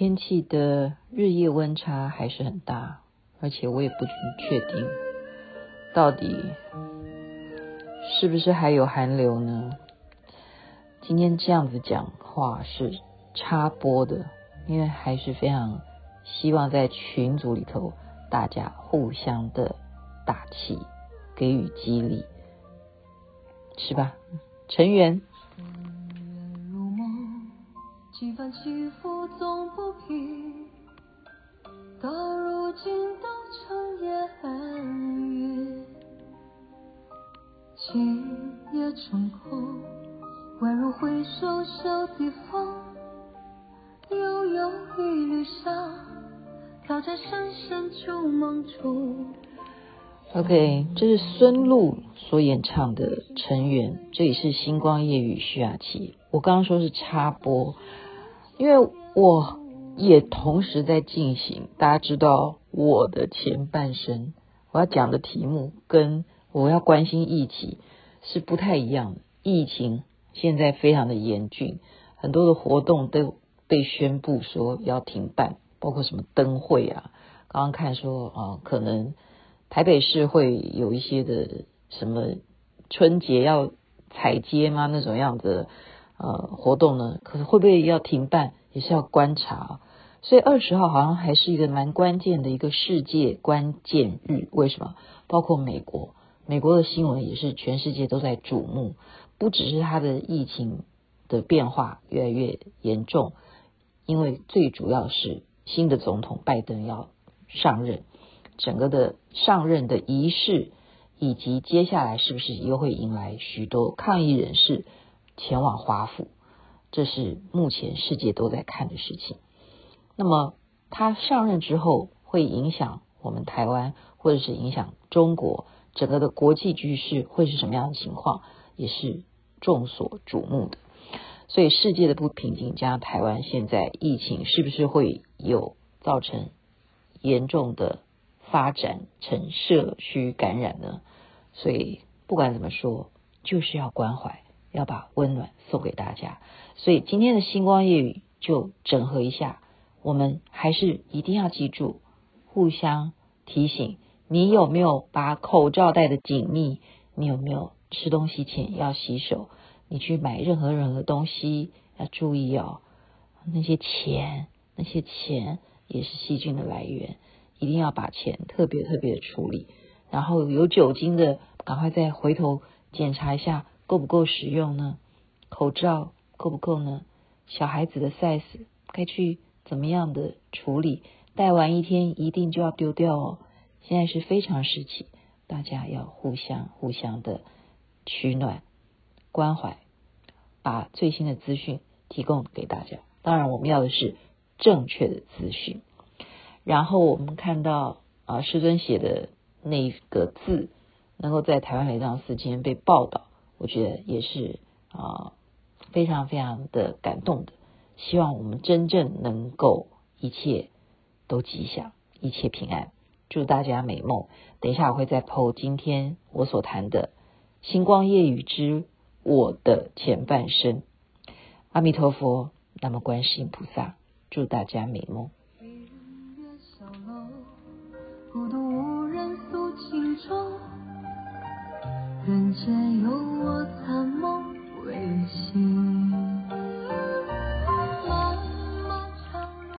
天气的日夜温差还是很大，而且我也不确定到底是不是还有寒流呢？今天这样子讲话是插播的，因为还是非常希望在群组里头大家互相的打气，给予激励，是吧？成员。今夜成空，宛如回首小地方，悠悠一缕香，飘在深深旧梦中。OK，这是孙露所演唱的《尘缘》，这里是星光夜雨徐雅琪。我刚刚说是插播。因为我也同时在进行，大家知道我的前半生，我要讲的题目跟我要关心疫情是不太一样的。疫情现在非常的严峻，很多的活动都被宣布说要停办，包括什么灯会啊。刚刚看说啊，可能台北市会有一些的什么春节要踩街吗？那种样子。呃，活动呢，可是会不会要停办，也是要观察。所以二十号好像还是一个蛮关键的一个世界关键日。为什么？包括美国，美国的新闻也是全世界都在瞩目，不只是它的疫情的变化越来越严重，因为最主要是新的总统拜登要上任，整个的上任的仪式，以及接下来是不是又会迎来许多抗议人士。前往华府，这是目前世界都在看的事情。那么他上任之后，会影响我们台湾，或者是影响中国整个的国际局势会是什么样的情况，也是众所瞩目的。所以世界的不平静加上台湾现在疫情，是不是会有造成严重的发展成社区感染呢？所以不管怎么说，就是要关怀。要把温暖送给大家，所以今天的星光夜语就整合一下，我们还是一定要记住，互相提醒。你有没有把口罩戴得紧密？你有没有吃东西前要洗手？你去买任何任何东西要注意哦，那些钱，那些钱也是细菌的来源，一定要把钱特别特别的处理。然后有酒精的，赶快再回头检查一下。够不够使用呢？口罩够不够呢？小孩子的 size 该去怎么样的处理？戴完一天一定就要丢掉哦。现在是非常时期，大家要互相互相的取暖、关怀，把最新的资讯提供给大家。当然，我们要的是正确的资讯。然后我们看到啊，师尊写的那一个字，能够在台湾雷藏寺今天被报道。我觉得也是啊，非常非常的感动的。希望我们真正能够一切都吉祥，一切平安。祝大家美梦。等一下我会再 po 今天我所谈的《星光夜雨之我的前半生》。阿弥陀佛，那么观世音菩萨。祝大家美梦。人间有我残梦未醒。